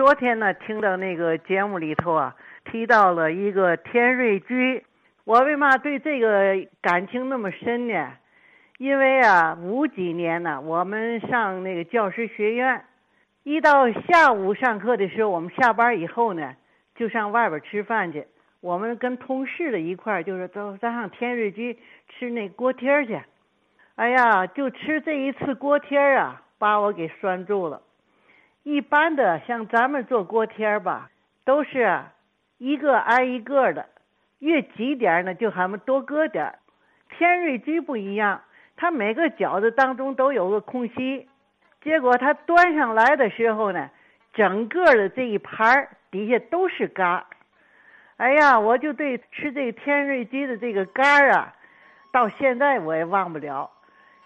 昨天呢，听到那个节目里头啊，提到了一个天瑞居。我为嘛对这个感情那么深呢？因为啊，五几年呢，我们上那个教师学院，一到下午上课的时候，我们下班以后呢，就上外边吃饭去。我们跟同事的一块儿，就是都，咱上天瑞居吃那锅贴去。哎呀，就吃这一次锅贴啊，把我给拴住了。一般的像咱们做锅贴儿吧，都是一个挨一个的，越挤点儿呢，就还们多搁点儿。天瑞居不一样。它每个饺子当中都有个空隙，结果它端上来的时候呢，整个的这一盘儿底下都是嘎。哎呀，我就对吃这个天瑞居的这个干啊，到现在我也忘不了，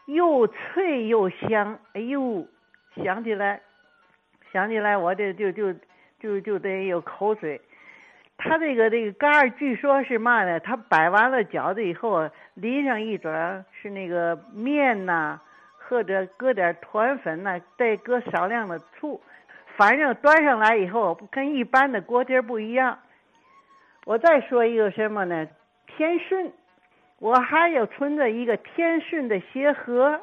又脆又香。哎呦，想起来，想起来我这就就就就得有口水。他这个这个干儿，据说是嘛呢？他摆完了饺子以后，淋上一撮是那个面呐，或者搁点团粉呐，再搁少量的醋，反正端上来以后跟一般的锅贴不一样。我再说一个什么呢？天顺，我还有存着一个天顺的鞋盒，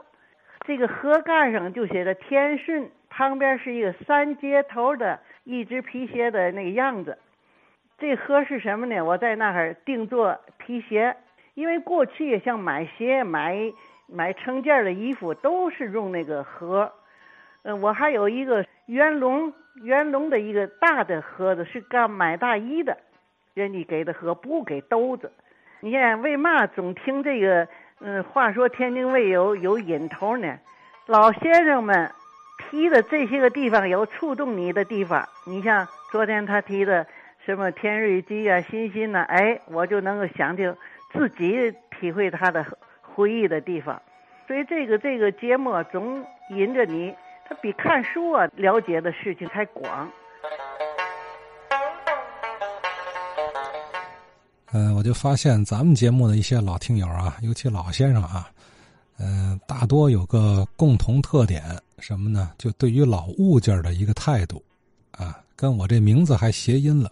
这个盒盖上就写着天顺，旁边是一个三接头的一只皮鞋的那个样子。这盒是什么呢？我在那儿定做皮鞋，因为过去像买鞋、买买成件的衣服都是用那个盒。嗯，我还有一个元龙元龙的一个大的盒子，是干买大衣的，人家给的盒，不给兜子。你看为嘛总听这个？嗯，话说天津卫有有引头呢，老先生们提的这些个地方有触动你的地方。你像昨天他提的。什么天瑞居啊，欣欣呐，哎，我就能够想起自己体会他的回忆的地方，所以这个这个节目总引着你，他比看书啊了解的事情还广。嗯，我就发现咱们节目的一些老听友啊，尤其老先生啊，嗯，大多有个共同特点，什么呢？就对于老物件的一个态度，啊，跟我这名字还谐音了。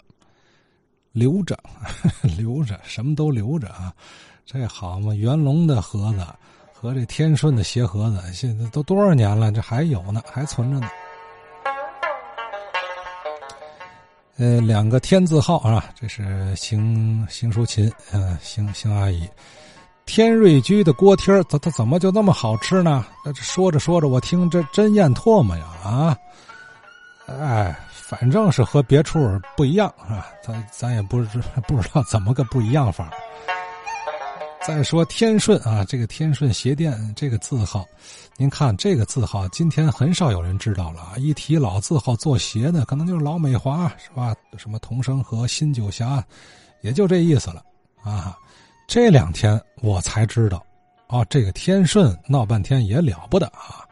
留着，留着，什么都留着啊！这好嘛？元龙的盒子和这天顺的鞋盒子，现在都多少年了，这还有呢，还存着呢。呃，两个天字号啊，这是邢邢淑琴，嗯，邢邢阿姨，天瑞居的锅贴它它怎么就那么好吃呢？说着说着，我听这真咽唾沫呀！啊，哎。反正是和别处不一样啊，咱咱也不知不知道怎么个不一样法。再说天顺啊，这个天顺鞋店这个字号，您看这个字号，今天很少有人知道了。一提老字号做鞋的，可能就是老美华是吧？什么同生和新九侠，也就这意思了啊。这两天我才知道，啊，这个天顺闹半天也了不得啊。